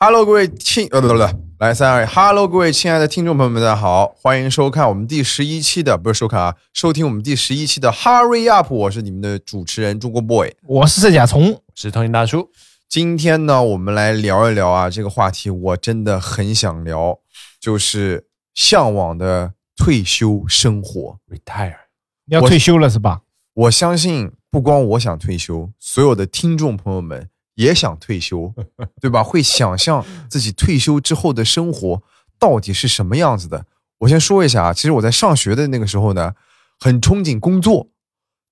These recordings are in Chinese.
Hello，各位亲呃不不不，来三二一，Hello，各位亲爱的听众朋友们，大家好，欢迎收看我们第十一期的不是收看啊，收听我们第十一期的 Hurry Up，我是你们的主持人中国 boy。我是射甲虫，是通信大叔。今天呢，我们来聊一聊啊，这个话题我真的很想聊，就是向往的退休生活。retire，你要退休了是吧？我相信不光我想退休，所有的听众朋友们也想退休，对吧？会想象自己退休之后的生活到底是什么样子的。我先说一下啊，其实我在上学的那个时候呢，很憧憬工作，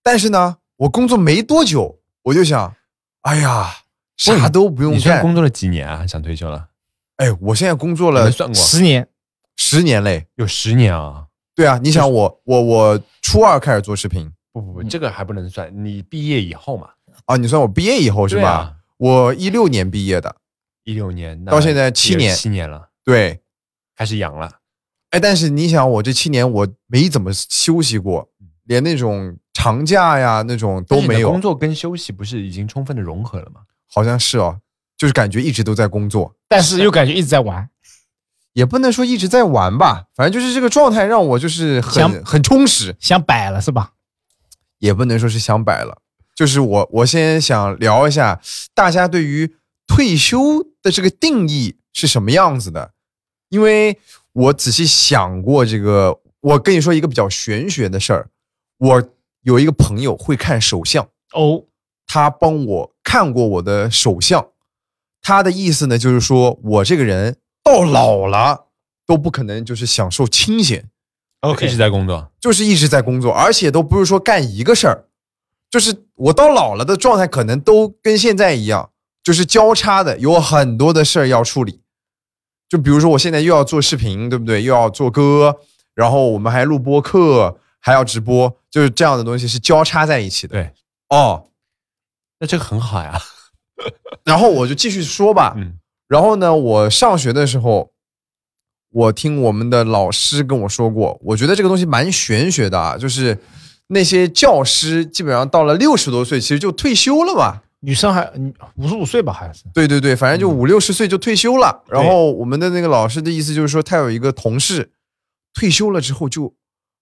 但是呢，我工作没多久，我就想，哎呀，啥都不用干。你算工作了几年啊？想退休了？哎，我现在工作了算过？十年，十年嘞。有十年啊！对啊，你想我我我初二开始做视频不不不，这个还不能算。你毕业以后嘛，啊，你算我毕业以后是吧？我一六年毕业的，一六年那到现在七年七年了，对。开始养了。哎，但是你想，我这七年我没怎么休息过，连那种长假呀那种都没有工，作跟休息不是已经充分的融合了吗？好像是哦，就是感觉一直都在工作，但是又感觉一直在玩。也不能说一直在玩吧，反正就是这个状态让我就是很很充实，想摆了是吧？也不能说是想摆了，就是我我先想聊一下大家对于退休的这个定义是什么样子的，因为我仔细想过这个，我跟你说一个比较玄学的事儿，我有一个朋友会看手相。哦，他帮我看过我的手相，他的意思呢，就是说我这个人到老了都不可能就是享受清闲，OK，，一直在工作，就是一直在工作，而且都不是说干一个事儿，就是我到老了的状态可能都跟现在一样，就是交叉的，有很多的事儿要处理。就比如说我现在又要做视频，对不对？又要做歌，然后我们还录播课，还要直播，就是这样的东西是交叉在一起的。对，哦，那这个很好呀。然后我就继续说吧。嗯，然后呢，我上学的时候，我听我们的老师跟我说过，我觉得这个东西蛮玄学的啊，就是那些教师基本上到了六十多岁，其实就退休了嘛。女生还五十五岁吧，好像是。对对对，反正就五六十岁就退休了。然后我们的那个老师的意思就是说，他有一个同事退休了之后就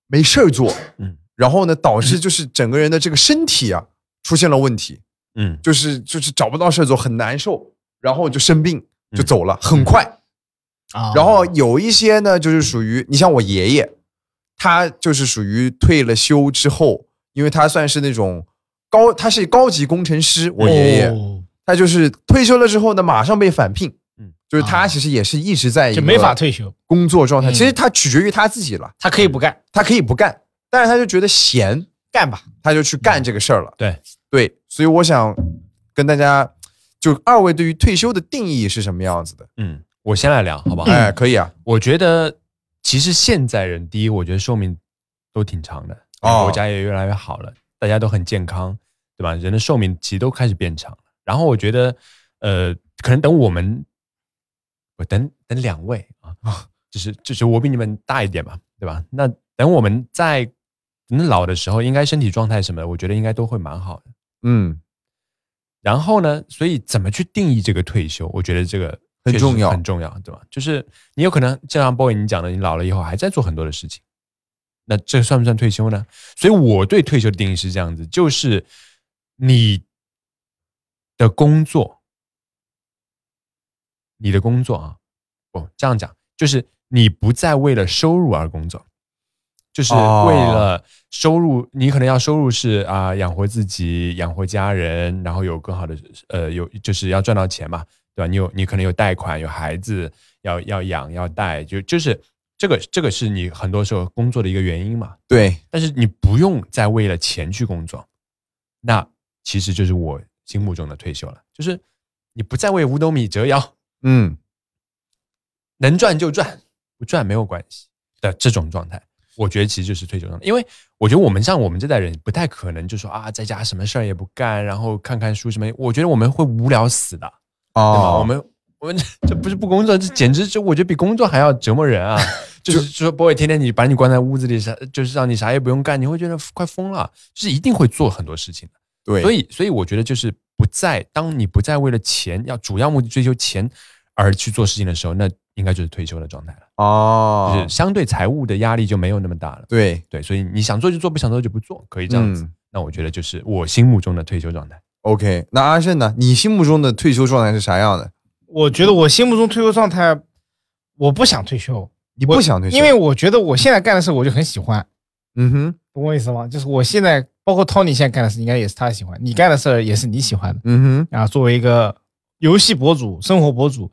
没事儿做，嗯然后呢，导致就是整个人的这个身体啊出现了问题。嗯，就是就是找不到事儿做，很难受，然后就生病就嗯走了，很快。啊然后有一些呢，就是属于你像我爷爷，他就是属于退了休之后，因为他算是那种高，他是高级工程师，我爷爷，哦他就是退休了之后呢，马上被返聘。嗯就是他啊其实也是一直在一个就没法退休，工作状态，嗯其实他取决于他自己了，他可以不干，他可以不干，但是他就觉得闲，干吧。他就去干这个事儿了。对，对，所以我想跟大家，就二位对于退休的定义是什么样子的？嗯，我先来聊，好不好？哎，可以啊，我觉得其实现在人，第一，我觉得寿命都挺长的，哦国家也越来越好了，大家都很健康，对吧？人的寿命其实都开始变长了。然后我觉得，呃，可能等我们，我等等两位啊，就是就是我比你们大一点嘛，对吧？那等我们在等老的时候，应该身体状态什么的，我觉得应该都会蛮好的。嗯，然后呢，所以怎么去定义这个退休？我觉得这个很重要很重要，对吧？就是你有可能就像 boy 你讲的，你老了以后还在做很多的事情，那这算不算退休呢？所以我对退休的定义是这样子，就是你的工作，你的工作啊，不这样讲，就是你不再为了收入而工作。就是哦为了收入，你可能要收入是啊、养活自己、养活家人，然后有更好的呃有就是要赚到钱嘛，对吧？你有你可能有贷款，有孩子要要养要带，就就是这个这个是你很多时候工作的一个原因嘛。对，但是你不用再为了钱去工作，那其实就是我心目中的退休了，就是你不再为五斗米折腰，嗯，能赚就赚，不赚没有关系的这种状态，我觉得其实就是退休状态。因为我觉得我们像我们这代人，不太可能就说啊，在家什么事儿也不干，然后看看书什么，我觉得我们会无聊死的，对吧？哦，我们我们 这不是不工作，这简直就我觉得比工作还要折磨人啊！就是说，不会天天你把你关在屋子里，啥就是让你啥也不用干，你会觉得快疯了。就是一定会做很多事情的。对，所以，所以我觉得就是不再，当你不再为了钱，要主要目的追求钱而去做事情的时候，那应该就是退休的状态了，哦，就是相对财务的压力就没有那么大了。对，对，所以你想做就做，不想做就不做，可以这样子。嗯那我觉得就是我心目中的退休状态。OK，那阿胜呢？你心目中的退休状态是啥样的？我觉得我心目中退休状态，我不想退休，你不想退休，因为我觉得我现在干的事我就很喜欢，嗯哼，懂我意思吗？就是我现在包括 Tony 现在干的事，应该也是他喜欢，你干的事儿也是你喜欢的嗯哼，啊。作为一个游戏博主、生活博主，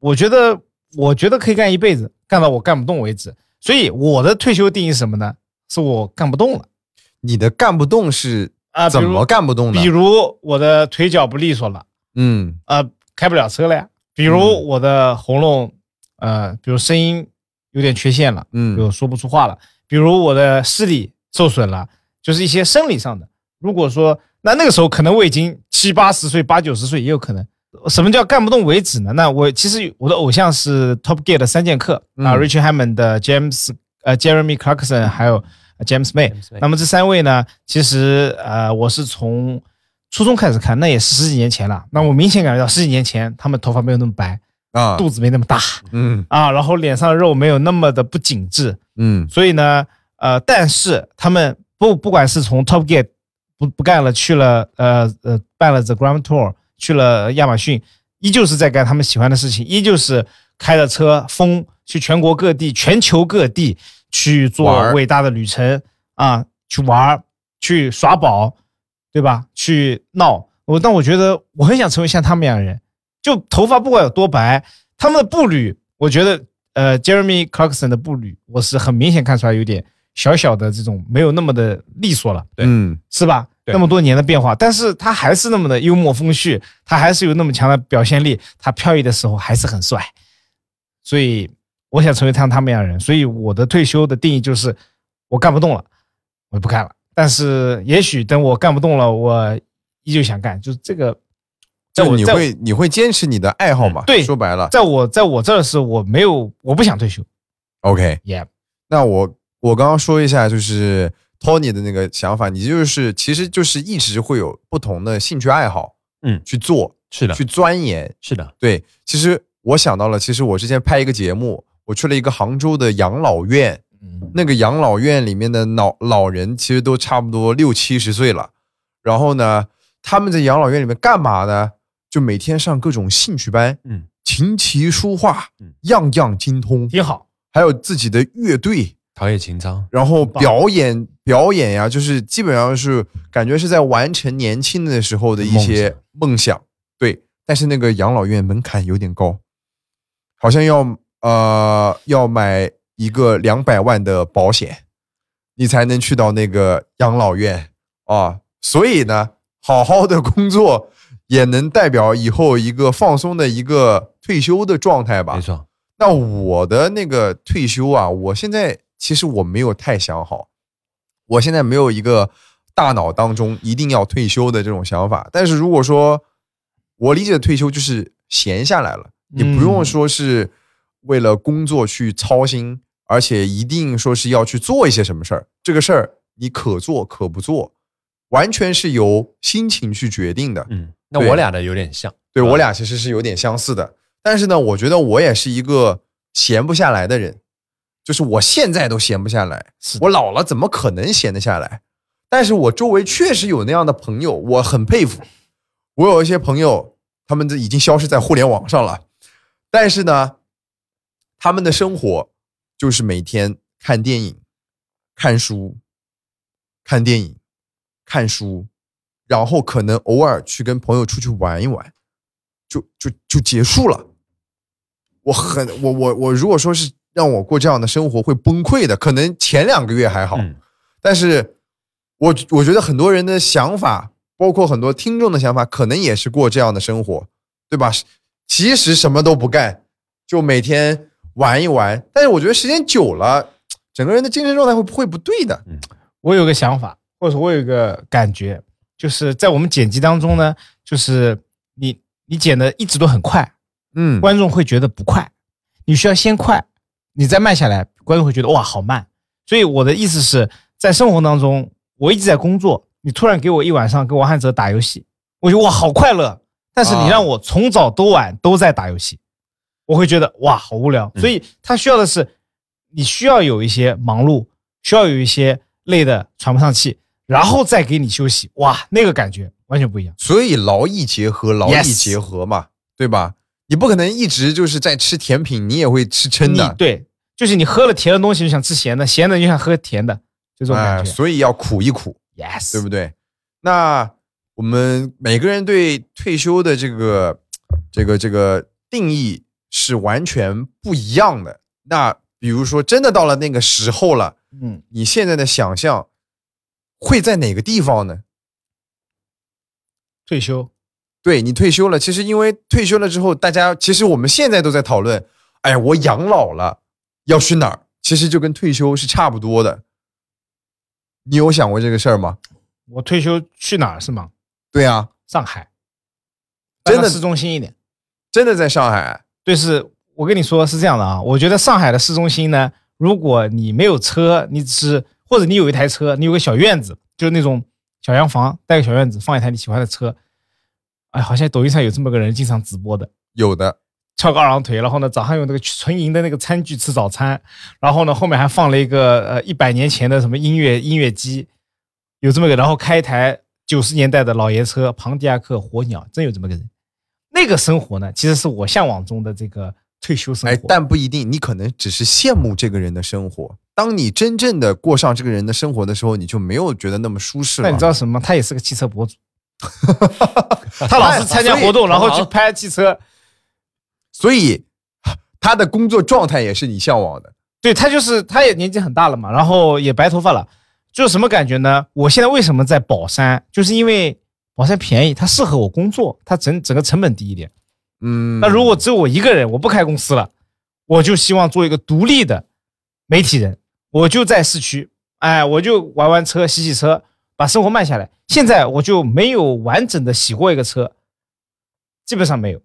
我觉得我觉得可以干一辈子，干到我干不动为止。所以我的退休定义是什么呢？是我干不动了你的干不动是啊，怎么干不动呢比？如我的腿脚不利索了，嗯呃，开不了车了呀。比如嗯我的喉咙，呃，比如声音有点缺陷了，嗯说不出话了，比如我的视力受损了，就是一些生理上的。如果说那那个时候可能我已经七八十岁、八九十岁也有可能。什么叫干不动为止呢？那我其实我的偶像是 Top Gear 的三剑客啊嗯，Richard Hammond 的 James 呃 Jeremy Clarkson 还有 James May。那么这三位呢，其实呃我是从初中开始看，那也是十几年前了。那我明显感觉到十几年前他们头发没有那么白，啊，肚子没那么大嗯啊，然后脸上的肉没有那么的不紧致。嗯所以呢，呃，但是他们不不管是从 Top Gear 不不干了，去了呃呃办了 The Grand Tour，去了亚马逊，依旧是在干他们喜欢的事情，依旧是开着车疯去全国各地、全球各地去做伟大的旅程啊，去玩儿，去耍宝，对吧？去闹。我但我觉得我很想成为像他们一样的人，就头发不管有多白，他们的步履，我觉得呃，Jeremy Clarkson 的步履，我是很明显看出来有点小小的这种没有那么的利索了，对嗯是吧？那么多年的变化，但是他还是那么的幽默风趣，他还是有那么强的表现力，他飘逸的时候还是很帅，所以我想成为像他们一样的人，所以我的退休的定义就是我干不动了，我就不干了。但是也许等我干不动了，我依旧想干，就是这个，在就我你会你会坚持你的爱好嘛？对说白了在我在我这儿是我没有我不想退休，OK。，Yeah，那我我刚刚说一下，就是 Tony 的那个想法，你就是其实就是一直会有不同的兴趣爱好，嗯去做，是的，去钻研。是的，对，其实我想到了，其实我之前拍一个节目，我去了一个杭州的养老院，嗯那个养老院里面的老老人其实都差不多六七十岁了，然后呢，他们在养老院里面干嘛呢？就每天上各种兴趣班，嗯，琴棋书画嗯，样样精通，挺好，还有自己的乐队，陶冶情操。然后表演表演呀，就是基本上是感觉是在完成年轻的时候的一些梦想。对，但是那个养老院门槛有点高，好像要呃要买一个两百万的保险，你才能去到那个养老院啊。所以呢，好好的工作也能代表以后一个放松的一个退休的状态吧没。错，那我的那个退休啊，我现在其实我没有太想好，我现在没有一个大脑当中一定要退休的这种想法。但是如果说我理解的退休就是闲下来了，你不用嗯说是为了工作去操心，而且一定说是要去做一些什么事儿，这个事儿你可做可不做，完全是由心情去决定的。嗯，那我俩的有点像，吧对我俩其实是有点相似的，但是呢，我觉得我也是一个闲不下来的人，就是我现在都闲不下来，我老了怎么可能闲得下来？但是我周围确实有那样的朋友，我很佩服。我有一些朋友，他们这已经消失在互联网上了，但是呢，他们的生活就是每天看电影、看书、看电影、看书，然后可能偶尔去跟朋友出去玩一玩，就就就结束了。我很我我我如果说是让我过这样的生活会崩溃的，可能前两个月还好，嗯但是我我觉得很多人的想法，包括很多听众的想法，可能也是过这样的生活，对吧？其实什么都不干，就每天玩一玩。但是我觉得时间久了，整个人的精神状态会会不对的。嗯我有个想法，或者说我有个感觉，就是在我们剪辑当中呢，就是你你剪的一直都很快，嗯，观众会觉得不快，你需要先快，你再慢下来，观众会觉得哇好慢。所以我的意思是在生活当中，我一直在工作，你突然给我一晚上跟王汉泽打游戏，我觉得哇好快乐。但是你让我从早到晚都在打游戏，我会觉得哇好无聊。嗯所以他需要的是，你需要有一些忙碌，需要有一些累的喘不上气，然后再给你休息，哇，那个感觉完全不一样。所以劳逸结合，劳逸结合嘛，对吧？你不可能一直就是在吃甜品，你也会吃撑的。对，就是你喝了甜的东西就想吃咸的，咸的就想喝甜的，就这种哎，感觉。所以要苦一苦，yes，对不对？那我们每个人对退休的这个这个这个定义是完全不一样的。那比如说，真的到了那个时候了，嗯，你现在的想象会在哪个地方呢？退休，对你退休了，其实因为退休了之后，大家其实我们现在都在讨论，哎呀，我养老了要去哪儿？其实就跟退休是差不多的。你有想过这个事儿吗？我退休去哪儿是吗？对啊，上海，真的市中心一点。真的在上海，对，是我跟你说是这样的啊，我觉得上海的市中心呢，如果你没有车，你只是或者你有一台车，你有个小院子，就是那种小洋房，带个小院子，放一台你喜欢的车。哎，好像抖音上有这么个人经常直播的，有的翘个二郎腿，然后呢早上用那个纯银的那个餐具吃早餐，然后呢后面还放了一个呃一百年前的什么音乐音乐机，有这么个，然后开一台九十年代的老爷车，庞迪亚克火鸟，真有这么个人。那个生活呢，其实是我向往中的这个退休生活。哎，但不一定，你可能只是羡慕这个人的生活。当你真正的过上这个人的生活的时候，你就没有觉得那么舒适了。那你知道什么？他也是个汽车博主，他老是参加活动，然后去拍汽车。所以他的工作状态也是你向往的。对他就是，他也年纪很大了嘛，然后也白头发了，就是什么感觉呢？我现在为什么在宝山？就是因为宝山便宜，它适合我工作，它整整个成本低一点。嗯，那如果只有我一个人，我不开公司了，我就希望做一个独立的媒体人，我就在市区，哎，我就玩玩车、洗洗车，把生活慢下来。现在我就没有完整的洗过一个车，基本上没有。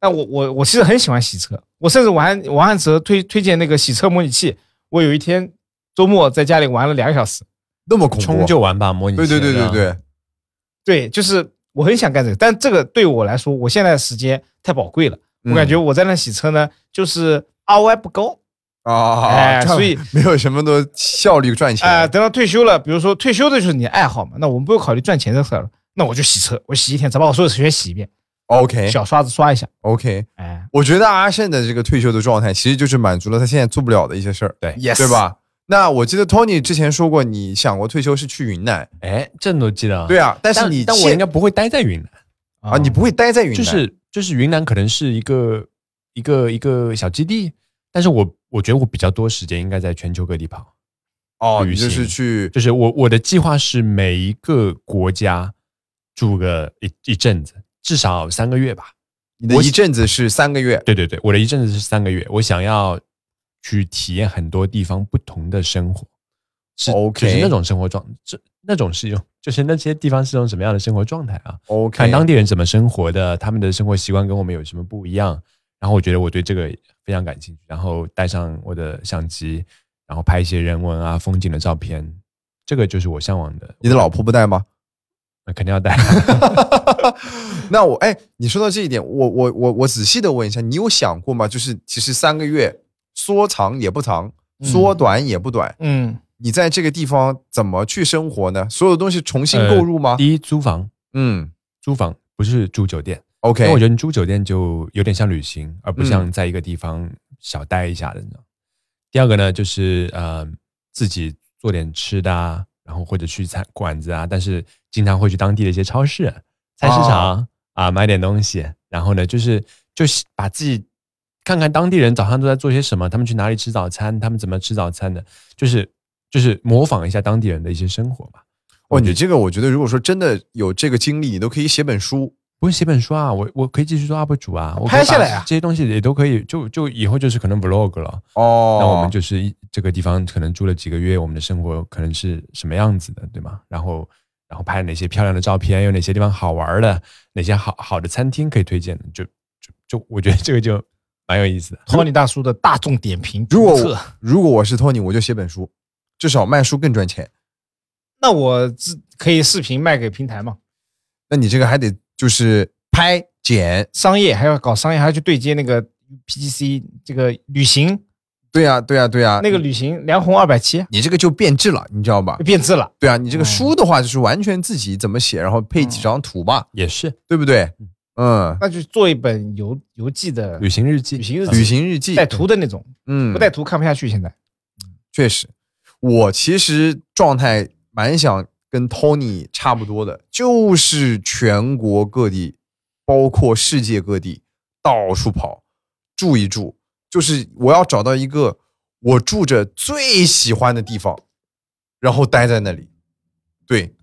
但我我我其实很喜欢洗车，我甚至玩王汉哲推推荐那个洗车模拟器，我有一天周末在家里玩了两个小时。那么恐怖，冲就玩吧，模拟器。对对对对对，对，就是我很想干这个，但这个对我来说，我现在的时间太宝贵了。我感觉我在那洗车呢，就是 ROI 不高。啊，哎所以没有什么的效率赚钱。哎、等到退休了，比如说退休的就是你的爱好嘛，那我们不用考虑赚钱的事儿了，那我就洗车，我洗一天，咱把我所有车全洗一遍，OK 小刷子刷一下，OK，哎我觉得阿胜的这个退休的状态，其实就是满足了他现在做不了的一些事儿，对，yes，对？吧？那我记得 Tony 之前说过，你想过退休是去云南，哎，这你都记得啊？对啊，但是你但我应该不会待在云南，啊，你不会待在云南，就是就是云南可能是一个一个一个小基地，但是我我觉得我比较多时间应该在全球各地跑。哦，你就是去就是我我的计划是每一个国家住个一一阵子，至少三个月吧。你的一阵子是三个月，对对对，我的一阵子是三个月，我想要去体验很多地方不同的生活，是 OK 就是那种生活状，这那种是一种，就是那些地方是一种什么样的生活状态啊？OK，看当地人怎么生活的，他们的生活习惯跟我们有什么不一样。然后我觉得我对这个非常感兴趣，然后带上我的相机，然后拍一些人文啊、风景的照片，这个就是我向往的。你的老婆不带吗？那肯定要带。那我哎，你说到这一点，我我我我仔细的问一下，你有想过吗？就是其实三个月说长也不长，嗯。说短也不短，嗯，你在这个地方怎么去生活呢？所有东西重新购入吗？呃第一，租房，嗯。租房不是住酒店，，OK，为我觉得你住酒店就有点像旅行，而不嗯。像在一个地方小待一下的。第二个呢，就是呃自己做点吃的啊，然后或者去餐馆子啊，但是经常会去当地的一些超市、菜市场啊买点东西，然后呢，就是就是把自己看看当地人早上都在做些什么，他们去哪里吃早餐，他们怎么吃早餐的，就是就是模仿一下当地人的一些生活吧。哦，你这个我觉得，如果说真的有这个经历，你都可以写本书。不是写本书啊，我我可以继续做 UP 主啊，我拍下来啊这些东西也都可以，就就以后就是可能 vlog 了。哦，那我们就是一这个地方可能住了几个月，我们的生活可能是什么样子的，对吗？然后然后拍哪些漂亮的照片，有哪些地方好玩的，哪些好好的餐厅可以推荐的，就就就我觉得这个就蛮有意思的。托尼大叔的大众点评如果如果我是 Tony，我就写本书，至少卖书更赚钱。那我自可以视频卖给平台嘛？那你这个还得就是拍剪。商业还要搞商业，还要去对接那个 PGC 这个旅行，对呀、对呀、对呀、那个旅行梁红二百七你这个就变质了，你知道吧？变质了。对啊，你这个哦书的话就是完全自己怎么写，然后配几张图吧，也是对不对？嗯，那就做一本游游记的旅行日记，旅行日旅，行日记。带图的那种，嗯，不带图看不下去。现在。确实，我其实状态蛮想跟 Tony 差不多的，就是全国各地，包括世界各地到处跑，住一住，就是我要找到一个我住着最喜欢的地方，然后待在那里，对，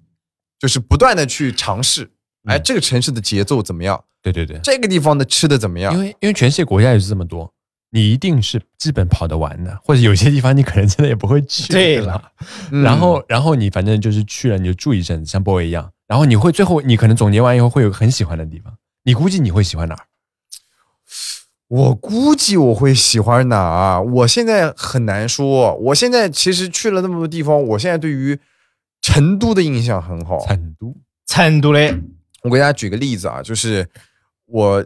就是不断的去尝试，哎，嗯这个城市的节奏怎么样？对对对，这个地方的吃的怎么样因？为因为全世界国家也是这么多，你一定是基本跑得完的，或者有些地方你可能真的也不会去。对了，嗯 然后然后你反正就是去了，你就住一阵子，像 boy 一样，然后你会最后你可能总结完以后会有很喜欢的地方，你估计你会喜欢哪儿？我估计我会喜欢哪儿？我现在很难说。我现在其实去了那么多地方，我现在对于成都的印象很好。成都，成都嘞，我给大家举个例子啊，就是我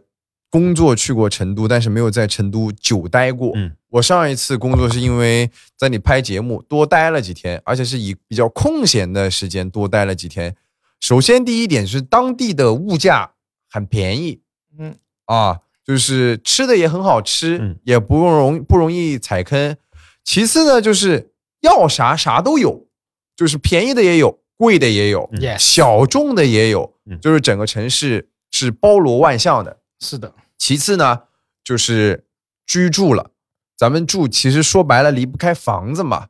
工作去过成都，但是没有在成都久待过。嗯，我上一次工作是因为在你拍节目多待了几天，而且是以比较空闲的时间多待了几天。首先第一点是当地的物价很便宜，嗯啊，就是吃的也很好吃，嗯也不容不容易踩坑。其次呢，就是要啥啥都有，就是便宜的也有，贵的也有，嗯小众的也有，嗯就是整个城市是包罗万象的。是的，其次呢，就是居住了。咱们住其实说白了离不开房子嘛。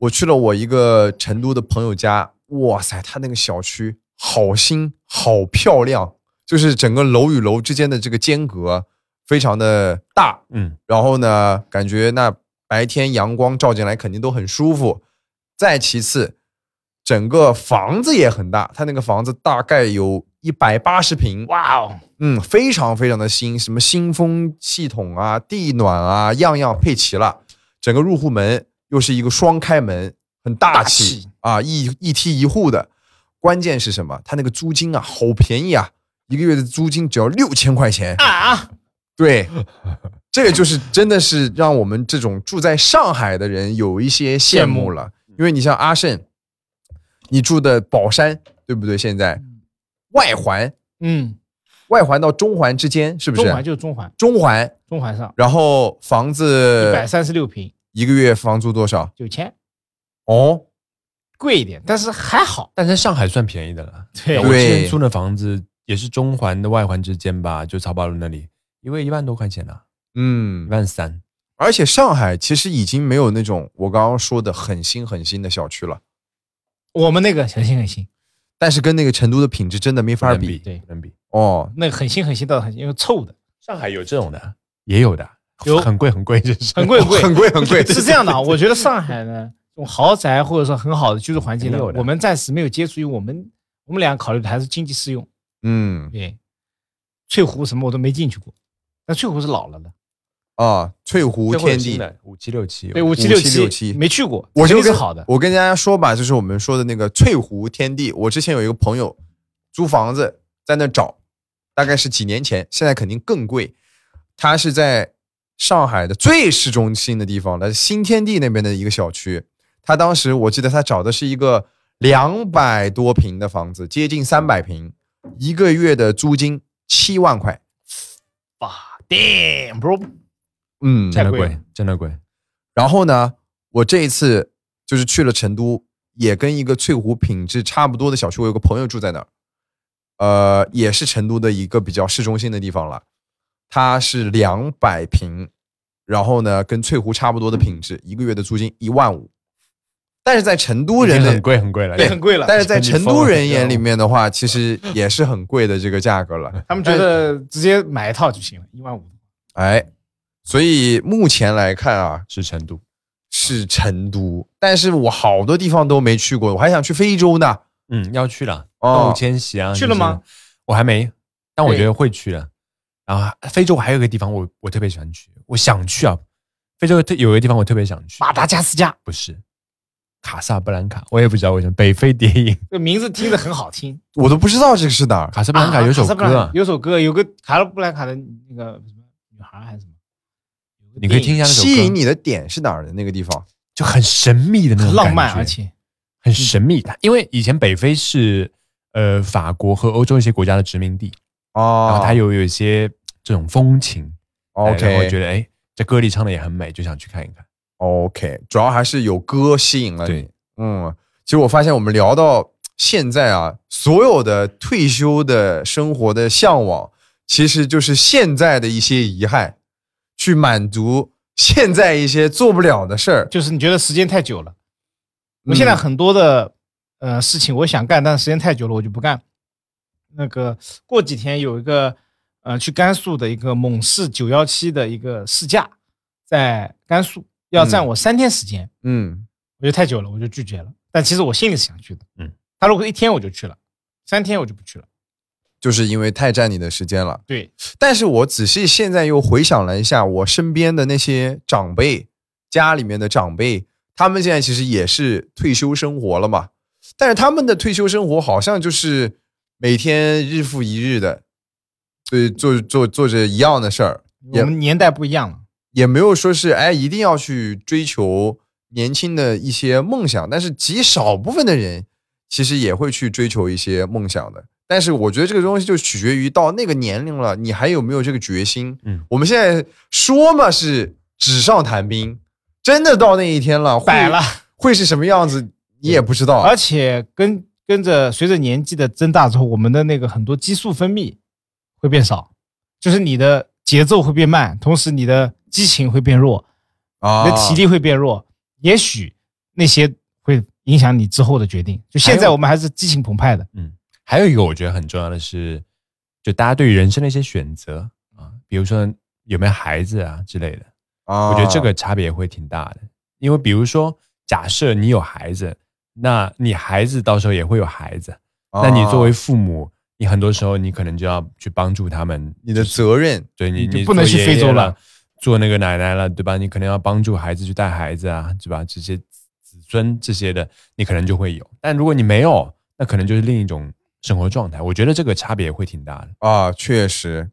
我去了我一个成都的朋友家，哇塞，他那个小区好新好漂亮，就是整个楼与楼之间的这个间隔非常的大，嗯，然后呢，感觉那白天阳光照进来肯定都很舒服。再其次，整个房子也很大，它那个房子大概有一百八十平，哇哦，嗯，非常非常的新，什么新风系统啊、地暖啊，样样配齐了。整个入户门又是一个双开门，很大气啊，一一梯一户的。关键是什么？它那个租金啊，好便宜啊，一个月的租金只要六千块钱。啊，对，这个就是真的是让我们这种住在上海的人有一些羡慕了，因为你像阿胜，你住的宝山，对不对？现在外环，嗯，外环到中环之间是不是？中环就是中环，中环，中环上。然后房子一子百三十六平，一个月房租多少？九千，哦，贵一点，但是还好。但在上海算便宜的了。对。我之前租的房子也是中环的外环之间吧，就曹宝路那里，一个月一万多块钱呢、嗯。一，万三。而且上海其实已经没有那种我刚刚说的很新很新的小区了，我们那个很新很新，但是跟那个成都的品质真的没法比。对。不能比。哦。那个很新很新到很因为臭的，上海有这种的，也有。的，有很贵很贵，就是。很贵很贵。很贵很贵，是这样的啊。我觉得上海呢，这种豪宅或者说很好的居住环境呢我们暂时没有接触，因为我们我们俩考虑的还是经济适用。嗯。对，翠湖什么我都没进去过，但翠湖是老了的，啊，翠湖天地，五七六七，对，五七六七六七没去过，我就跟肯定是好的。我跟大家说吧，就是我们说的那个翠湖天地。我之前有一个朋友租房子在那找，大概是几年前，现在肯定更贵。他是在上海的最市中心的地方，在新天地那边的一个小区。他当时我记得他找的是一个两百多平的房子，接近三百平，一个月的租金七万块。哇，damn bro，嗯，真的贵真的贵。然后呢，我这一次就是去了成都，也跟一个翠湖品质差不多的小区，我有个朋友住在那儿，呃，也是成都的一个比较市中心的地方了。它是两百平，然后呢，跟翠湖差不多的品质，一个月的租金一万五。但是在成都人很贵很贵了，对，很贵了。但是在成都人眼里面，面的话，其实也是很贵的这个价格了。他们觉得直接买一套就行了，一万五。哎，所以目前来看啊，是成都。是成都，但是我好多地方都没去过，我还想去非洲呢。嗯，要去了，哦动物迁徙啊，去了吗？我还没，但我觉得会去的。然后非洲还有一个地方我我特别喜欢去，我想去啊。非洲特有一个地方我特别想去，马达加斯加，不是卡萨布兰卡，我也不知道为什么北非谍影。这名字听着很好听。我都不知道这个是哪儿。卡萨布兰卡有首歌啊，有首歌，有个卡萨布兰卡的那个什么女孩还是什么，你可以听一下那首歌，吸引你的点是哪儿的那个地方？就很神秘的那种浪漫，而且很神秘。因为以前北非是呃法国和欧洲一些国家的殖民地哦，然哦，后它有有一些这种风情，OK 我觉得哎，这歌里唱的也很美，就想去看一看。OK，主要还是有歌吸引了你对。嗯，其实我发现我们聊到现在啊，所有的退休的生活的向往，其实就是现在的一些遗憾，去满足现在一些做不了的事儿。就是你觉得时间太久了。我现在嗯很多的呃事情我想干，但是时间太久了，我就不干。那个过几天有一个呃去甘肃的一个猛士九幺七的一个试驾，在甘肃要占我三天时间，嗯，我觉得太久了，我就拒绝了。但其实我心里是想去的，嗯，他如果一天我就去了，三天我就不去了。就是因为太占你的时间了。对，但是我仔细现在又回想了一下，我身边的那些长辈，家里面的长辈，他们现在其实也是退休生活了嘛。但是他们的退休生活好像就是每天日复一日的，对，做做做着一样的事儿，我们年代不一样了。也没有说是哎一定要去追求年轻的一些梦想。但是极少部分的人其实也会去追求一些梦想的。但是我觉得这个东西就取决于到那个年龄了，你还有没有这个决心。嗯，我们现在说嘛是纸上谈兵，真的到那一天了，会摆了，会是什么样子，你也不知道。而且跟跟着随着年纪的增大之后，我们的那个很多激素分泌会变少，就是你的节奏会变慢，同时你的激情会变弱，啊。你的体力会变弱，也许那些会影响你之后的决定。就现在我们还是激情澎湃的，嗯，还有一个我觉得很重要的是，就大家对于人生的一些选择啊，比如说有没有孩子啊之类的，啊我觉得这个差别会挺大的。因为比如说，假设你有孩子，那你孩子到时候也会有孩子，那你作为啊父母，你很多时候你可能就要去帮助他们，你的责任，对你你不能去非洲了了，做那个奶奶了，对吧？你可能要帮助孩子去带孩子啊，对吧？这些子子孙这些的，你可能就会有。但如果你没有，那可能就是另一种生活状态。我觉得这个差别会挺大的。啊，确实，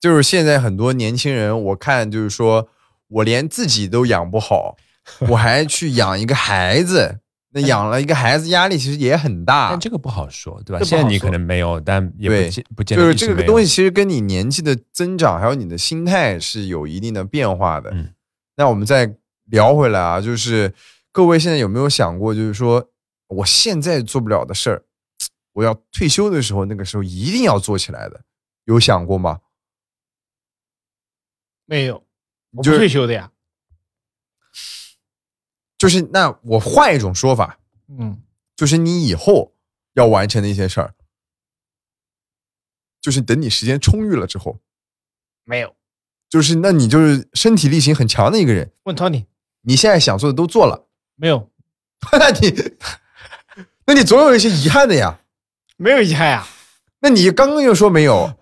就是现在很多年轻人，我看就是说我连自己都养不好，我还去养一个孩子，那养了一个孩子压力其实也很大但。这个不好说，对吧？现在你可能没有，但也不见不见得就是这个东西，其实跟你年纪的增长，还有你的心态是有一定的变化的。嗯那我们再聊回来啊，就是各位现在有没有想过，就是说我现在做不了的事儿，我要退休的时候，那个时候一定要做起来的，有想过吗？没有，我不就是退休的呀。就是那我换一种说法，嗯，就是你以后要完成的一些事儿，就是等你时间充裕了之后，没有。就是那你就是身体力行很强的一个人，问 Tony 你现在想做的都做了，没有？那你 那你总有一些遗憾的呀。没有遗憾呀。那你刚刚又说没有，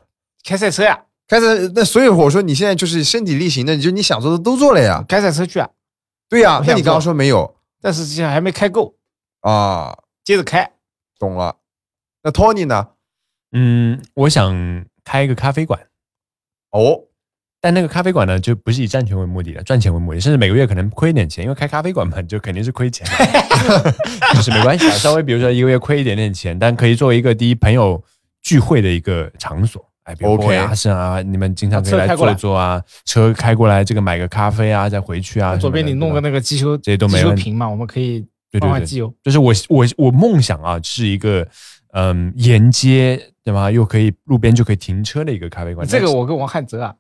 开赛车呀，开赛那所以我说你现在就是身体力行的，你就你想做的都做了呀。开赛车去啊，对呀、那你刚刚说没有但是现在还没开够，啊？接着开。懂了。那 Tony 呢？嗯，我想开一个咖啡馆。哦，但那个咖啡馆呢，就不是以赚钱为目的的，赚钱为目的，甚至每个月可能亏一点钱，因为开咖啡馆嘛，就肯定是亏钱。的，就是没关系啊，稍微比如说一个月亏一点点钱，但可以作为一个第一朋友聚会的一个场所，哎，比如呀、阿胜啊，你们经常可以来坐坐啊，车开过来，这个买个咖啡啊，再回去啊，左边你弄个那个，机修这些都没机修问题瓶嘛，我们可以换换机油。就是我我我梦想啊，是一个嗯沿街对吧，又可以路边就可以停车的一个咖啡馆，这个我跟王汉泽啊，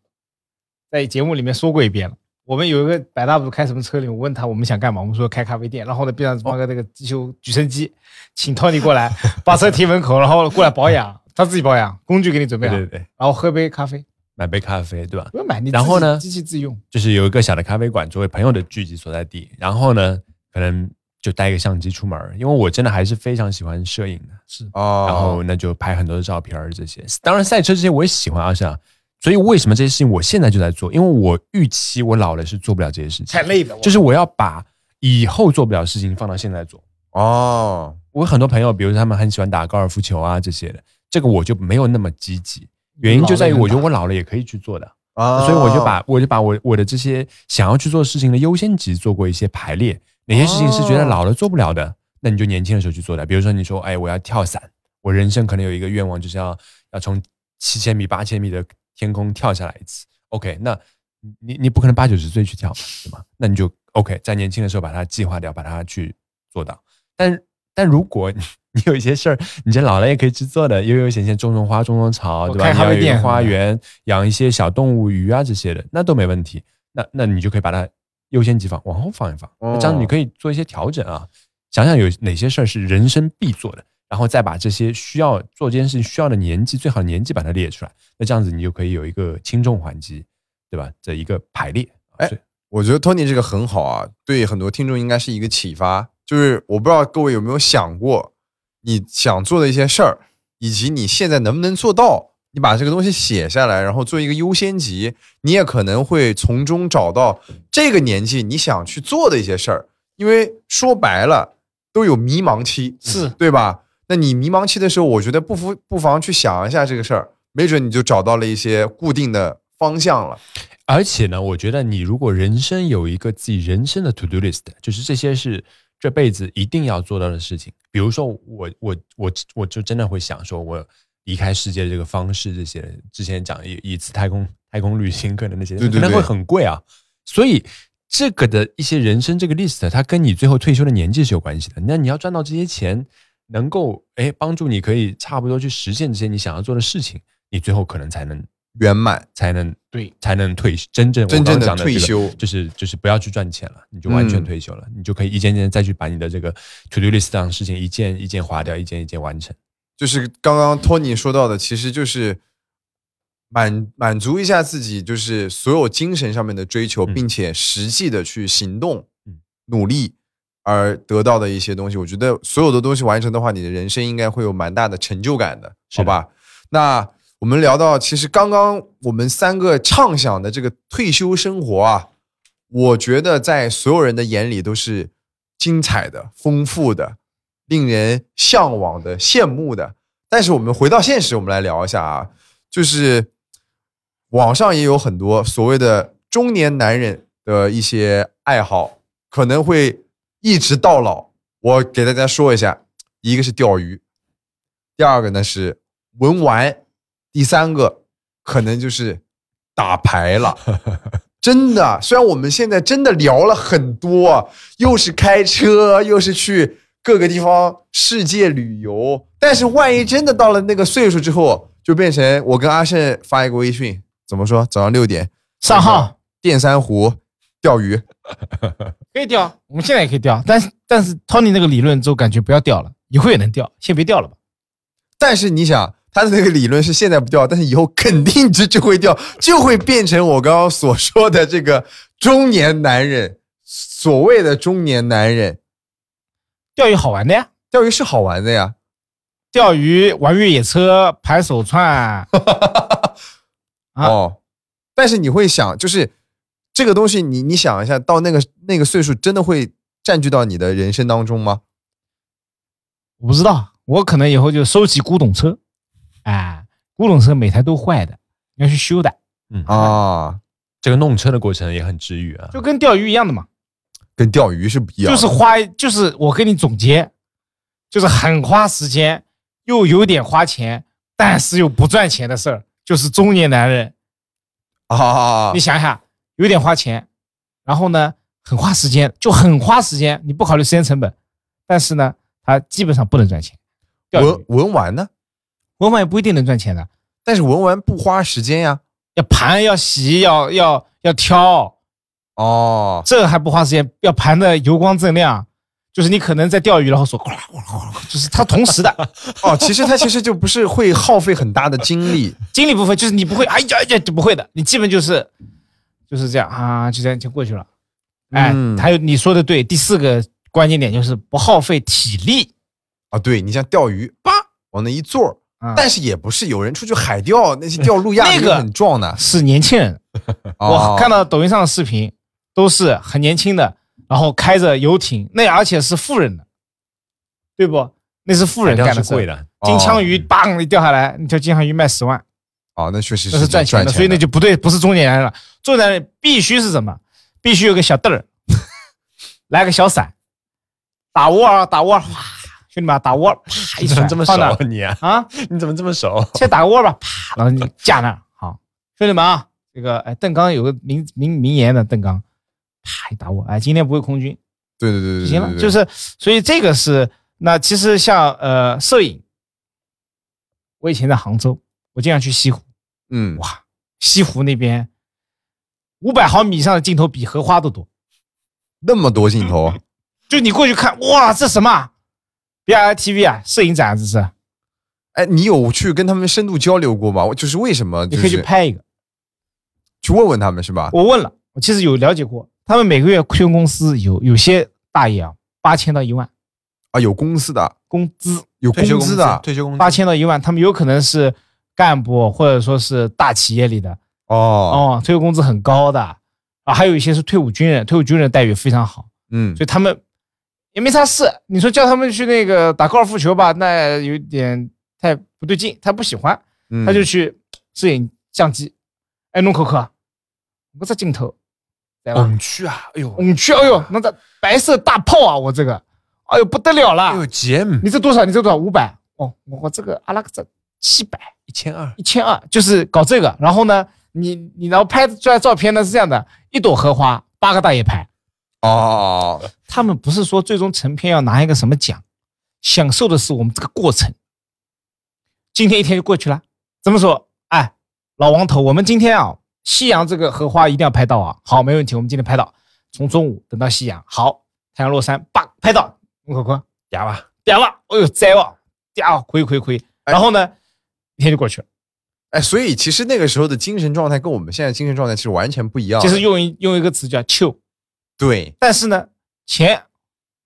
在节目里面说过一遍了。我们有一个百大不开什么车里，我问他我们想干嘛，我们说开咖啡店，然后呢边上放个那个机修举升机，请 Tony 过来把车停门口，然后过来保养，他自己保养，工具给你准备好，对对对，然后喝杯咖啡，买杯咖啡对吧？不用买，你然后呢机器自用，就是有一个小的咖啡馆作为朋友的聚集所在地，然后呢，可能就带一个相机出门，因为我真的还是非常喜欢摄影的，是哦，然后那就拍很多的照片儿这些。当然赛车这些我也喜欢啊，是啊。所以为什么这些事情我现在就在做？因为我预期我老了是做不了这些事情。太，累了，就是我要把以后做不了的事情放到现在做。哦，我有很多朋友，比如说他们很喜欢打高尔夫球啊这些的，这个我就没有那么积极，原因就在于我觉得我老了也可以去做的，啊，所以我就把我就把我我的这些想要去做事情的优先级做过一些排列，哪些事情是觉得老了做不了的，那你就年轻的时候去做的。比如说你说，哎，我要跳伞，我人生可能有一个愿望就是要要从七千米、八千米的天空跳下来一次。OK，那你你不可能八九十岁去跳嘛，对吗？那你就 OK，在年轻的时候把它计划掉，把它去做到。但但如果你你有一些事儿，你这老了也可以去做的，悠悠闲闲种种花、种种草，对吧？开咖啡店你要有一个花园，养一些小动物、鱼啊这些的，那都没问题。那那你就可以把它优先级放往后放一放，那这样你可以做一些调整啊。想想有哪些事儿是人生必做的，然后再把这些需要做这件事情需要的年纪，最好的年纪把它列出来。那这样子你就可以有一个轻重缓急，对吧？这一个排列。哎我觉得 Tony 这个很好啊，对很多听众应该是一个启发。就是我不知道各位有没有想过，你想做的一些事儿，以及你现在能不能做到。你把这个东西写下来，然后做一个优先级，你也可能会从中找到这个年纪你想去做的一些事儿。因为说白了，都有迷茫期，是对吧？那你迷茫期的时候，我觉得不妨不妨去想一下这个事儿，没准你就找到了一些固定的方向了。而且呢，我觉得你如果人生有一个自己人生的 to do list，就是这些是这辈子一定要做到的事情。比如说我我我我就真的会想说，我离开世界这个方式，这些之前讲一一次太空太空旅行可能那些对对对可能会很贵啊，所以这个的一些人生这个 list，它跟你最后退休的年纪是有关系的。那你要赚到这些钱，能够哎帮助你可以差不多去实现这些你想要做的事情，你最后可能才能圆满，才能对。才能退真正真正的退休。就是就是不要去赚钱了，你就完全嗯。退休了，你就可以一件件再去把你的这个 to do list 上的事情一件一件划掉，一件一件完成。就是刚刚托尼说到的，其实就是满满足一下自己，就是所有精神上面的追求，嗯。并且实际的去行动嗯、努力而得到的一些东西。我觉得所有的东西完成的话，你的人生应该会有蛮大的成就感的，好吧？那我们聊到，其实刚刚我们三个畅想的这个退休生活啊，我觉得在所有人的眼里都是精彩的、丰富的、令人向往的、羡慕的。但是我们回到现实，我们来聊一下啊，就是网上也有很多所谓的中年男人的一些爱好，可能会一直到老。我给大家说一下，一个是钓鱼，第二个呢是文玩，第三个可能就是打牌了。真的，虽然我们现在真的聊了很多，又是开车，又是去各个地方世界旅游，但是万一真的到了那个岁数之后，就变成我跟阿胜发一个微信，怎么说？早上六点上号电珊瑚钓鱼，可以钓，我们现在也可以钓，但是但是 Tony 那个理论之后感觉不要钓了，以后也能钓，先别钓了吧。但是你想，他的那个理论是现在不钓，但是以后肯定就就会钓，就会变成我刚刚所说的这个中年男人，所谓的中年男人，钓鱼好玩的呀，钓鱼是好玩的呀。钓鱼玩越野车、排手串，啊哦，但是你会想，就是这个东西你，你想一下，到那个那个岁数，真的会占据到你的人生当中吗？我不知道，我可能以后就收集古董车，哎，古董车每台都坏的，要去修的，嗯。啊，这个弄车的过程也很治愈啊。就跟钓鱼一样的嘛，跟钓鱼是不一样的，就是花，就是我跟你总结，就是很花时间，又有点花钱，但是又不赚钱的事儿，就是中年男人。啊。你，想想，有点花钱，然后呢，很花时间，就很花时间，你不考虑时间成本，但是呢，它基本上不能赚钱。文文玩呢？文玩也不一定能赚钱的，但是文玩不花时间呀。要盘，要洗，要要要挑，哦，这还不花时间，要盘的油光锃亮。就是你可能在钓鱼，然后说，哗啦哗啦哗啦就是它同时的 哦，其实它其实就不是会耗费很大的精力，精力部分，就是你不会，哎呀哎呀就不会的，你基本就是就是这样啊，就这样就过去了。哎，嗯还有你说的对，第四个关键点就是不耗费体力。啊。对你像钓鱼，叭往那一坐，啊但是也不是有人出去海钓，那些钓路亚 那个很壮的。是年轻人，哦我看到抖音上的视频，都是很年轻的，然后开着游艇，那而且是富人的，对不？那是富人干的事儿。是贵的，金枪鱼棒一掉下来，那条金枪鱼卖十万，哦，那确实那是赚钱的，所以那就不对，不是中年人了。中年人必须是什么？必须有个小凳儿，来个小伞，打窝啊打窝儿，哗，兄弟们打窝儿，啪 一甩这么熟你啊？啊？你怎么这么熟？先打个窝吧，啪，然后你架那儿，好，兄弟们啊，这个哎，邓刚有个名名名言的，邓刚，啪一打窝，哎，今天不会空军，对对对对，行了，就是所以这个是那其实像呃摄影，我以前在杭州，我经常去西湖，嗯，哇，西湖那边五百毫米以上的镜头比荷花都多，那么多镜头，就你过去看，哇，这什么？BRTV 啊，摄影展啊这是，哎，你有去跟他们深度交流过吗？我就是为什么？你可以去拍一个。去问问他们是吧？我问了，我其实有了解过，他们每个月亏空公司有有些大爷啊，八千到一万啊，有公司的，工资，有工资的，退休工资八千到一万，他们有可能是干部或者说是大企业里的哦，哦，退休工资很高的啊，还有一些是退伍军人，退伍军人待遇非常好，嗯所以他们也没啥事。你说叫他们去那个打高尔夫球吧，那有点太不对劲，他不喜欢，嗯，他就去摄影相机，哎，弄口口，我这镜头，对吧？翁去啊！哎呦，你去，哎呦，那个白色大炮啊，我这个，哎呦不得了哎呦了！，GM 你这多少？你这多少？五百？哦，我我这个阿拉克这七百、一千二，一千二，就是搞这个。然后呢，你你然后拍出来照片呢是这样的，一朵荷花，八个大爷拍。哦，他们不是说最终成片要拿一个什么奖，享受的是我们这个过程。今天一天就过去了，怎么说？哎，老王头，我们今天啊，夕阳这个荷花一定要拍到啊。好，没问题，我们今天拍到，从中午等到夕阳。好，太阳落山，叭，拍到，我可可，哑巴，点吧，哎呦，栽了，嗲，亏亏亏。然后呢，一天就过去了。哎，所以其实那个时候的精神状态跟我们现在精神状态其实完全不一样的。其实用一用一个词叫 chill，对，但是呢，钱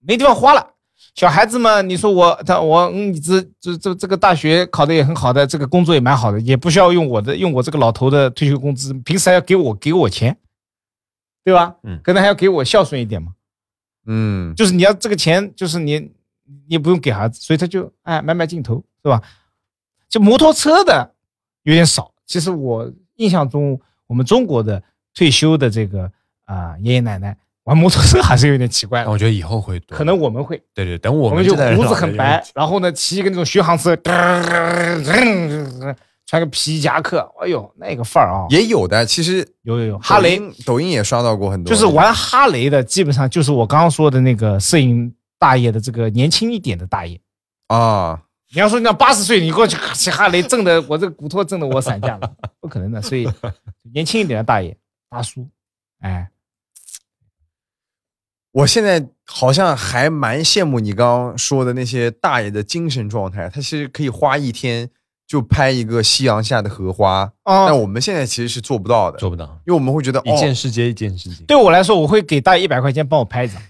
没地方花了。小孩子嘛，你说我他我嗯，你这这这这个大学考的也很好的，这个工作也蛮好的，也不需要用我的用我这个老头的退休工资，平时还要给我给我钱，对吧？嗯可能还要给我孝顺一点嘛。嗯，就是你要这个钱，就是你你也不用给孩子，所以他就哎买买镜头是吧？就摩托车的有点少。其实我印象中，我们中国的退休的这个啊、爷爷奶奶玩摩托车还是有点奇怪的。我觉得以后会多，可能我们会，对对，等我我们就胡子很白，然后呢骑一个那种巡航车，穿个皮夹克，哎呦那个范儿啊！也有的。其实有有有，哈雷抖音也刷到过很多，就是玩哈雷的，基本上就是我刚刚说的那个摄影大爷的这个年轻一点的大爷。啊，你要说你要八十岁，你过去骑哈雷，震的我这个骨头震的我散架了，不可能的。所以年轻一点的大爷大叔，哎，我现在好像还蛮羡慕你刚刚说的那些大爷的精神状态，他其实可以花一天就拍一个夕阳下的荷花，但哦，我们现在其实是做不到的，做不到，因为我们会觉得一件哦事接一件事情。对我来说，我会给大爷一百块钱帮我拍一张。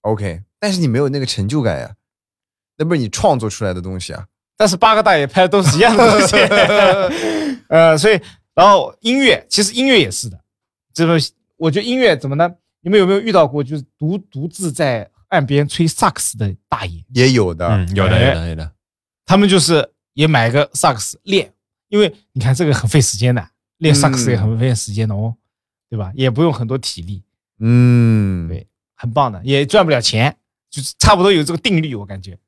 ，OK，但是你没有那个成就感呀，那不是你创作出来的东西啊。但是八个大爷拍的都是一样的东西，呃，所以然后音乐其实音乐也是的，这个我觉得音乐怎么呢？你们有没有遇到过就是独独自在岸边吹萨克斯的大爷？也有的，嗯，有的哎有的有的，他们就是也买个萨克斯练，因为你看这个很费时间的，练萨克斯也很费时间的哦，对吧？也不用很多体力，嗯，对很棒的，也赚不了钱，就是差不多有这个定律，我感觉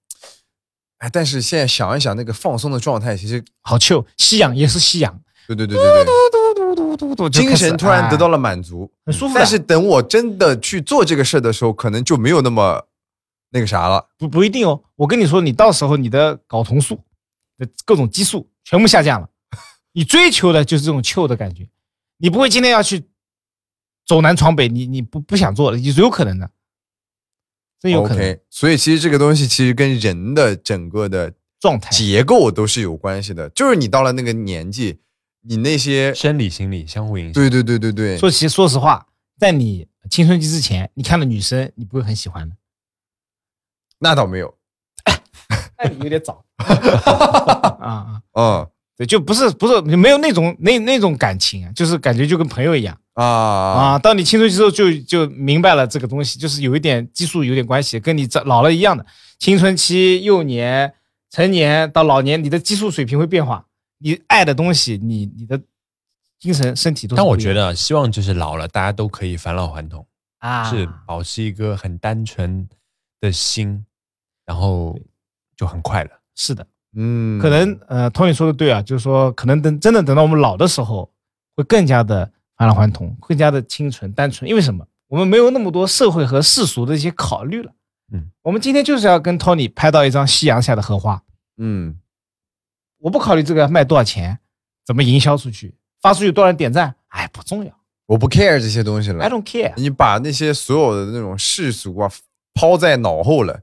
哎，但是现在想一想，那个放松的状态，其实好 chill。夕阳也是夕阳，对对对对对，嘟嘟嘟嘟，精神突然得到了了满足。很舒服，但是等我真的去做这个事儿的时候，可能就没有那么那个啥了。不不一定哦。我跟你说，你到时候你的睾酮素的各种激素全部下降了，你追求的就是这种 chill 的感觉。你不会今天要去走南闯北，你你不不想做了，也是有可能的，真有可能 OK，所以其实这个东西其实跟人的整个的状态。结构都是有关系的。就是你到了那个年纪，你那些生理心理相互影响。对对对对对，说其实说实话，在你青春期之前，你看到女生，你不会很喜欢的。那倒没有。那你有点早 啊啊！嗯对，就不是不是没有那种那那种感情啊，就是感觉就跟朋友一样。啊啊，到你青春期之后就就明白了这个东西，就是有一点激素有点关系，跟你这老了一样的。青春期、幼年、成年到老年，你的激素水平会变化，你爱的东西，你你的精神身体都。但我觉得，希望就是老了，大家都可以返老还童，啊，是保持一个很单纯的心，然后就很快乐。是的，嗯，可能呃，Tony 说的对啊，就是说可能等真的等到我们老的时候，会更加的返老还童，更加的清纯单纯。因为什么？我们没有那么多社会和世俗的一些考虑了。嗯，我们今天就是要跟 Tony 拍到一张夕阳下的荷花，嗯我不考虑这个卖多少钱，怎么营销出去，发出去多少人点赞，哎，不重要我不 care 这些东西了，I。don't care。你把那些所有的那种世俗啊抛在脑后了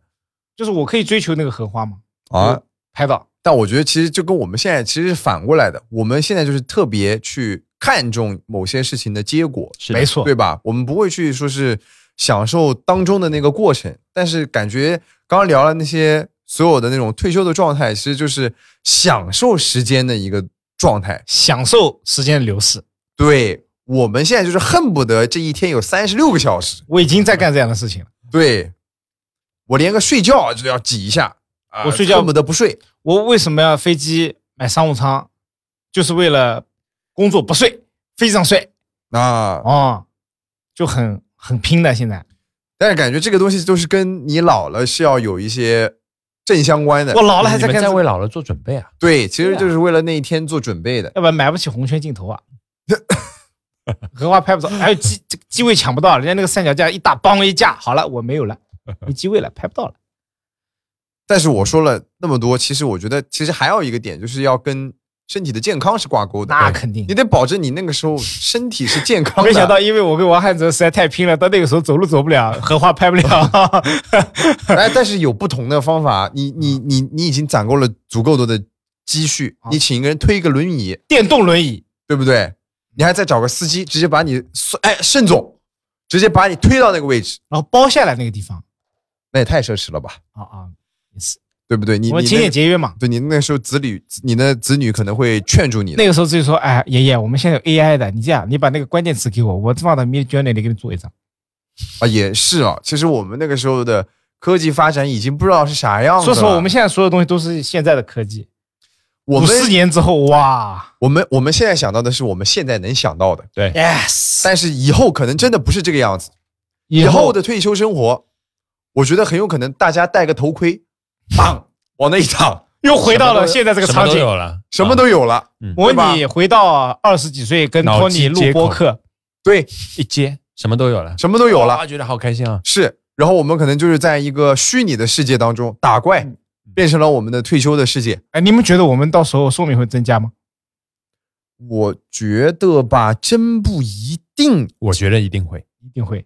就是我可以追求那个荷花吗？啊！拍到，但我觉得其实就跟我们现在其实是反过来的，我们现在就是特别去看重某些事情的结果，是没错，对吧？我们不会去说是享受当中的那个过程，但是感觉刚刚聊了那些所有的那种退休的状态，其实就是享受时间的一个状态。享受时间的流逝。对我们现在就是恨不得这一天有三十六个小时，我已经在干这样的事情了。对我连个睡觉就要挤一下，啊我睡觉恨不得不睡。我为什么要飞机买商务舱？就是为了工作不睡，飞机上睡啊，哦，就很很拼的。现在但是感觉这个东西都是跟你老了是要有一些正相关的我。老了还在在为老了做准备啊？对，其实就是为了那一天做准备的。要不然买不起红圈镜头啊。荷花拍不着，还有机这个机位抢不到，人家那个三脚架一大帮一架，好了，我没有了，没机位了，拍不到了。但是我说了那么多，其实我觉得其实还有一个点，就是要跟身体的健康是挂钩的。那肯定你。得保证你那个时候身体是健康的。没想到，因为我跟王汉泽实在太拼了，到那个时候走路走不了，荷花拍不了。哎，但是有不同的方法。你你你你已经攒够了足够多的积蓄，啊你请一个人推一个轮椅，电动轮椅，对不对？你还再找个司机，直接把你哎盛总，直接把你推到那个位置，然后包下来那个地方那也太奢侈了吧，啊啊，也是。对不对？你我们勤俭节约嘛。对你那时候子女，你的子女可能会劝住你。那个时候自己说，哎，爷爷，我们现在有 AI 的，你这样，你把那个关键词给我，我放到 Mid Journey 里给你做一张。啊，也是啊。其实我们那个时候的科技发展已经不知道是啥样子了。说实话，我们现在所有东西都是现在的科技。我们四年之后，哇我们我们现在想到的是我们现在能想到的，对，，yes，但是以后可能真的不是这个样子。以后的退休生活，我觉得很有可能大家戴个头盔，棒往那一躺，又回到了现在这个什么场景。都有了，什么都有了。我对吧问你，回到二十几岁跟托尼录播客，对，一接什么都有了，什么都有了。哇觉得好开心啊！是，然后我们可能就是在一个虚拟的世界当中打怪，嗯变成了我们的退休的世界。哎，你们觉得我们到时候寿命会增加吗？我觉得吧，真不一定我觉得一定会。一定会。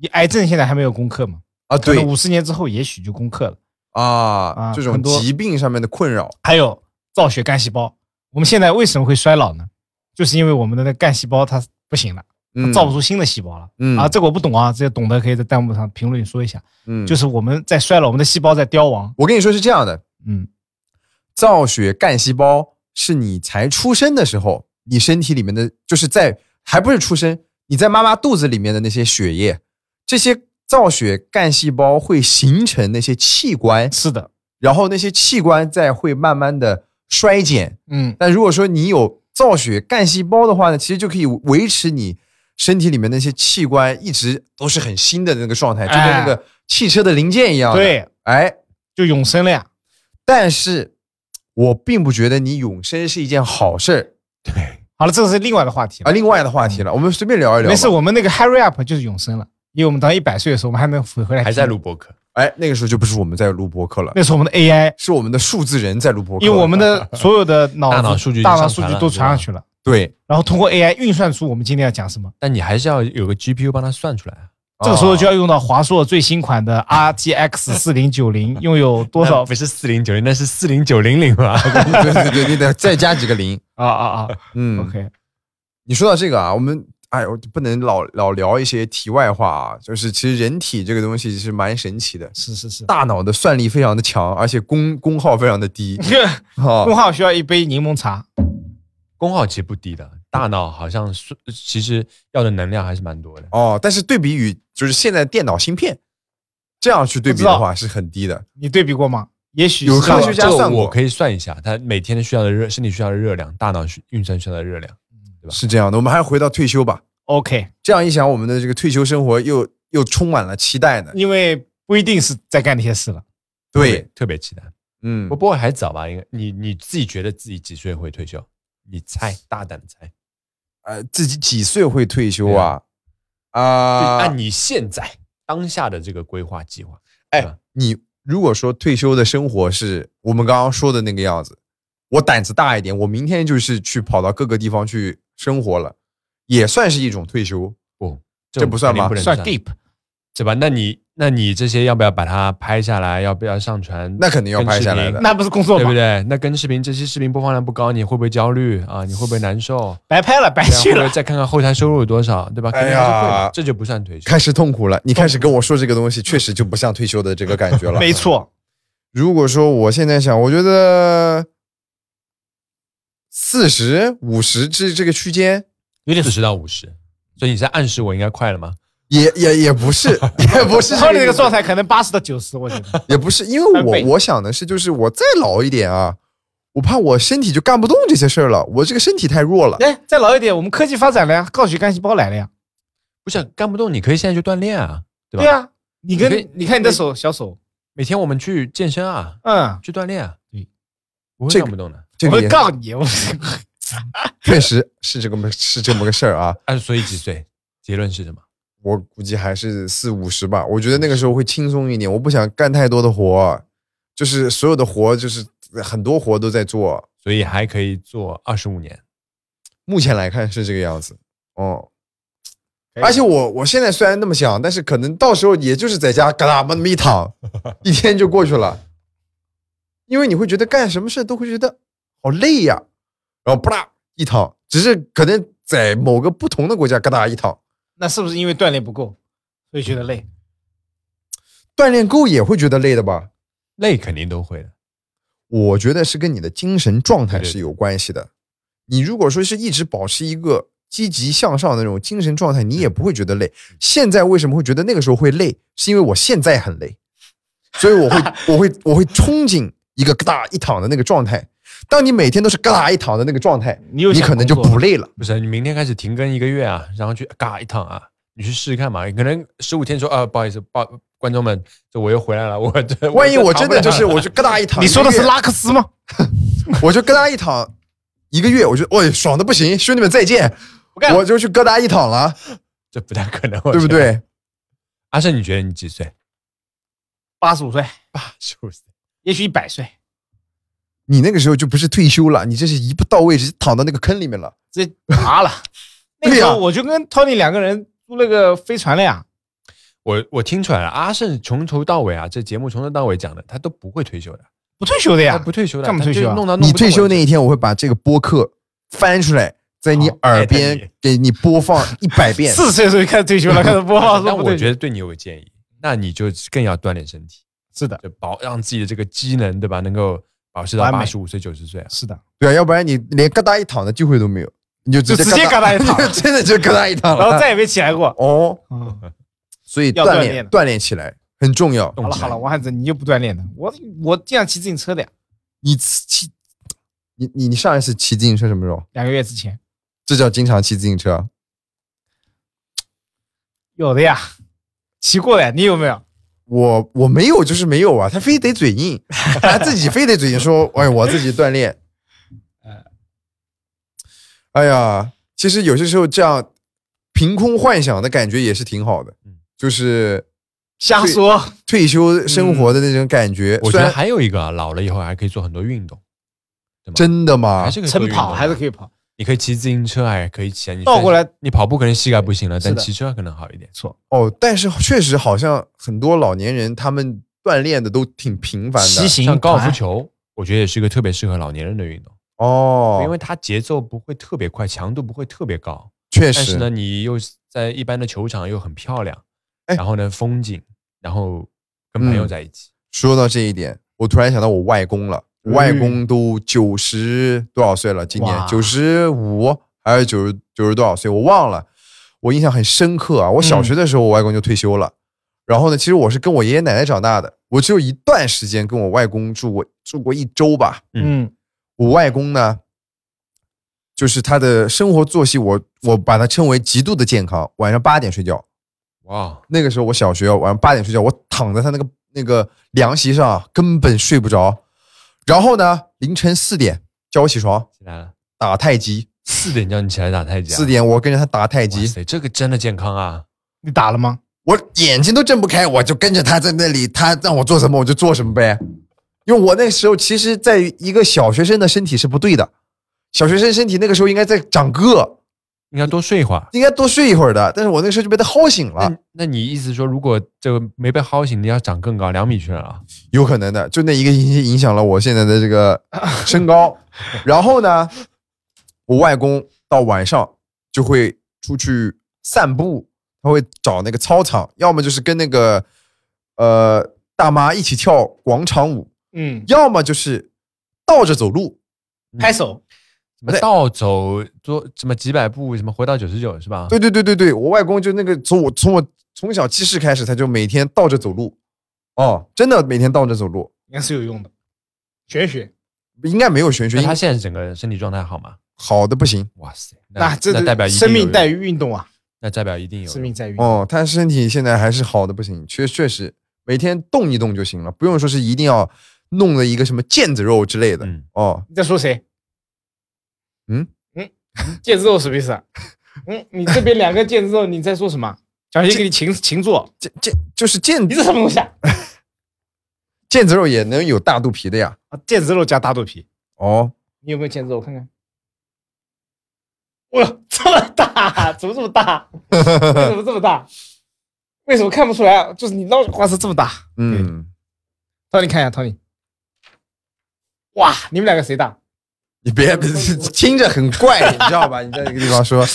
你癌症现在还没有攻克吗？啊。对五十年之后也许就攻克了。啊，啊这种疾病上面的困扰，还有造血干细胞，我们现在为什么会衰老呢？就是因为我们的那干细胞它不行了，它嗯，造不出新的细胞了。嗯啊，这个我不懂啊，这些懂的可以在弹幕上评论说一下。嗯，就是我们在衰老，我们的细胞在凋亡。我跟你说是这样的，嗯，造血干细胞是你才出生的时候，你身体里面的，就是在还不是出生，你在妈妈肚子里面的那些血液，这些造血干细胞会形成那些器官，是的，然后那些器官再会慢慢的衰减。嗯，但如果说你有造血干细胞的话呢，其实就可以维持你身体里面那些器官一直都是很新的那个状态，就跟那个汽车的零件一样的。，对，哎，就永生了呀。但是我并不觉得你永生是一件好事儿对，好了，这个是另外的话题了啊。另外的话题了，我们随便聊一聊。没事，我们那个 Hurry Up 就是永生了，因为我们到一百岁的时候，我们还能回回来，还在录。播客，哎，那个时候就不是我们在录播客了，那时候我们的 AI，是我们的数字人在录播客。因为我们的 所有的脑子大脑数据大脑数据都传上去了，对然后通过 AI 运算出我们今天要讲什么。但你还是要有个 GPU 帮它算出来啊。这个时候就要用到华硕最新款的 RTX 四零九零，拥有多少不是四零九零，那是四零九零零吧？对对对，你得再加几个零。啊啊啊嗯！OK，你说到这个啊，我们哎，我不能老老聊一些题外话啊。就是其实人体这个东西是蛮神奇的，是是是。大脑的算力非常的强，而且功功耗非常的低。哈工号需要一杯柠檬茶，功耗其实不低的，大脑好像是其实要的能量还是蛮多的。哦，但是对比于就是现在电脑芯片，这样去对比的话是很低的。你对比过吗？也许有科学家算过我可以算一下，他每天需要的热身体需要的热量，大脑需运算需要的热量。吧是这样的。我们还是回到退休吧。OK，这样一想，我们的这个退休生活又又充满了期待呢。因为不一定是在干那些事了。对，特别，期待。嗯不，不过还早吧？应该你你自己觉得自己几岁会退休？你猜，大胆的猜。呃，自己几岁会退休对啊？就啊，按你现在当下的这个规划计划，哎，你如果说退休的生活是我们刚刚说的那个样子，我胆子大一点，我明天就是去跑到各个地方去生活了，也算是一种退休。不，这不算吗算肯定不能算 gap，对吧？那你那你这些要不要把它拍下来？要不要上传？那肯定要拍下来的那不是工作吗对不？对？那跟视频这些视频播放量不高，你会不会焦虑啊？你会不会难受？白拍了，白去了会会。再看看后台收入有多少，对吧？肯定还是会，这就不算退休。开始痛苦了，你开始跟我说这个东西，确实就不像退休的这个感觉了。没错，如果说我现在想，我觉得四十五十这这个区间，有点四十到五十，所以你在暗示我应该快了吗？也也也不是，也不是他那个这个状态可能八十到九十，我觉得。也不是，因为我我想的是，就是我再老一点啊，我怕我身体就干不动这些事儿了，我这个身体太弱了。哎，再老一点，我们科技发展了呀，高血干细胞来了呀。不是干不动，你可以现在去锻炼啊，对吧？对啊，你跟你看你的手，小手，每天我们去健身啊，嗯，去锻炼啊，对，不会这个干不动的。这个也会告你，我 确实是这么是这么个事儿啊。啊，所以几岁？结论是什么？我估计还是四五十吧，我觉得那个时候会轻松一点，我不想干太多的活，就是所有的活就是很多活都在做。所以还可以做二十五年。目前来看是这个样子，哦。而且我我现在虽然那么想，但是可能到时候也就是在家嘎哒那么一躺，一天就过去了。因为你会觉得干什么事都会觉得好累呀，然后不啦一躺，只是可能在某个不同的国家嘎哒一躺，那是不是因为锻炼不够，所以觉得累？锻炼够也会觉得累的吧？累肯定都会的。我觉得是跟你的精神状态是有关系的。你如果说是一直保持一个积极向上的那种精神状态，你也不会觉得累。现在为什么会觉得那个时候会累？是因为我现在很累，所以我会 我会我会憧憬一个嘎哒一躺的那个状态。当你每天都是嘎哒一躺的那个状态，你有你可能就不累了。不是，你明天开始停更一个月啊，然后去嘎一躺啊，你去试试看嘛。可能十五天说啊，不好意思，报观众们，这我又回来了，我这 万一我真的就是我我就嘎哒一躺，你说的是拉克斯吗？我就嘎哒一躺一个月，我就哦爽的不行，兄弟们再见，我就去咯哒一躺了，这不太可能，对不？对？阿胜，你觉得你几岁？八十五岁，八十五岁。也许一百岁，你那个时候就不是退休了，你这是一步到位，直接躺到那个坑里面了。这麻了。那个对呀时候我就跟 Tony 两个人租了个飞船了呀。我我听出来了，阿胜从头到尾啊，这节目从头到尾讲的，他都不会退休的，不退休的他呀，不退休的，干嘛退休啊弄到弄你退休那一天，我会把这个播客翻出来，在你耳边给你播放 一百遍。四十岁的时候就开始退休了，开始播放。但说不退休我觉得对你有个建议，那你就更要锻炼身体，是的，就保让自己的这个机能，对吧？能够保持到八十五岁、九十岁啊。是的。对啊，要不然你连疙瘩一躺的机会都没有，你就直接就直接咯哒一躺 真的就疙瘩一躺了。然后再也没起来过。哦，嗯，所以要锻炼锻炼锻炼起来很重要。好了好了，王汉子，你又不锻炼的，我我经常骑自行车的呀，你骑，你你你上一次骑自行车什么时候？两个月之前这叫经常骑自行车？有的呀，骑过的呀，你有没有？我我没有，就是没有啊，他非得嘴硬，他自己非得嘴硬说，哎，我自己锻炼。哎呀，其实有些时候这样凭空幻想的感觉也是挺好的嗯，就是瞎说，退休生活的那种感觉。我觉得虽然还有一个啊，老了以后还可以做很多运动，对吗？真的吗还？是可以做晨跑还是可以跑。你可以骑自行车，还可以骑啊。你倒过来，你跑步可能膝盖不行了，但骑车可能好一点。错，哦，但是确实好像很多老年人他们锻炼的都挺频繁的。骑行像高尔夫球，我觉得也是一个特别适合老年人的运动，哦，因为它节奏不会特别快，强度不会特别高，确实但是呢，你又在一般的球场又很漂亮，哎然后呢风景，然后跟朋友嗯在一起。说到这一点，我突然想到我外公了。我外公都九十多少岁了？今年哇九十五还是九十九十多少岁，我忘了。我印象很深刻啊！我小学的时候，我外公就退休了。然后呢，其实我是跟我爷爷奶奶长大的，我只有一段时间跟我外公住过，住过一周吧。嗯我外公呢，就是他的生活作息，我我把他称为极度的健康。晚上八点睡觉，哇，那个时候我小学晚上八点睡觉，我躺在他那个那个凉席上啊根本睡不着。然后呢，凌晨四点叫我起床起来了，打太极，四点叫你起来打太极啊，四点我跟着他打太极，塞，这个真的健康啊！你打了吗？我眼睛都睁不开，我就跟着他在那里，他让我做什么我就做什么呗。因为我那时候其实，在一个小学生的身体是不对的，小学生身体那个时候应该在长个，应该多睡一会儿。应该多睡一会儿的。但是我那个时候就被他薅醒了，那那你意思说，如果这个没被薅醒，你要长更高，两米去了啊？有可能的。就那一个星期影响了我现在的这个身高。然后呢，我外公到晚上就会出去散步，他会找那个操场，要么就是跟那个呃大妈一起跳广场舞，嗯，要么就是倒着走路。拍手。什么倒走多什么几百步，什么回到九十九是吧？对对对对对，我外公就那个从我从我从小记事开始，他就每天倒着走路。哦，真的每天倒着走路，应该是有用的，玄学。应该没有玄学，他现在整个身体状态好吗？好的不行。哇塞，那这那代表生命在于运动啊，那代表一定有生命在于运动。哦，他身体现在还是好的不行，确确实每天动一动就行了，不用说是一定要弄了一个什么腱子肉之类的。嗯哦，你在说谁？嗯嗯，腱子肉什么意思啊？嗯，你这边两个腱子肉，你在说什么？小心给你擒擒住！腱腱就是腱你这什么东西啊？腱子肉也能有大肚皮的呀。啊腱子肉加大肚皮，哦，你有没有腱子肉？我看看。哇，这么大，怎么这么大？为什么这么大？为什么看不出来啊？就是你闹花是这么大。嗯，涛，你看一下，涛你。哇，你们两个谁大？你别 听着很怪，你知道吧？你在这个地方说，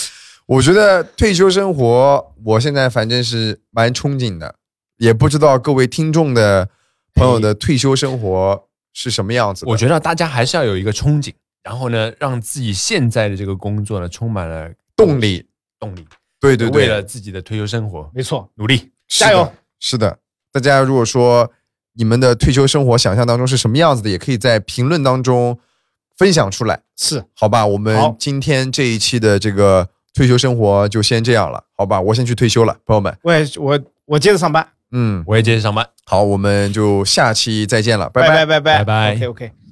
我觉得退休生活，我现在反正是蛮憧憬的，也不知道各位听众的朋友的退休生活是什么样子的。我觉得大家还是要有一个憧憬，然后呢，让自己现在的这个工作呢充满了动力，动力，对对对，为了自己的退休生活没错，努力。加油！是的，大家如果说你们的退休生活想象当中是什么样子的，也可以在评论当中分享出来，是好吧？我们今天这一期的这个退休生活就先这样了，好吧？我先去退休了，朋友们。我也我我接着上班，嗯，我也接着上班。好，我们就下期再见了，拜拜拜拜拜拜 OK OK。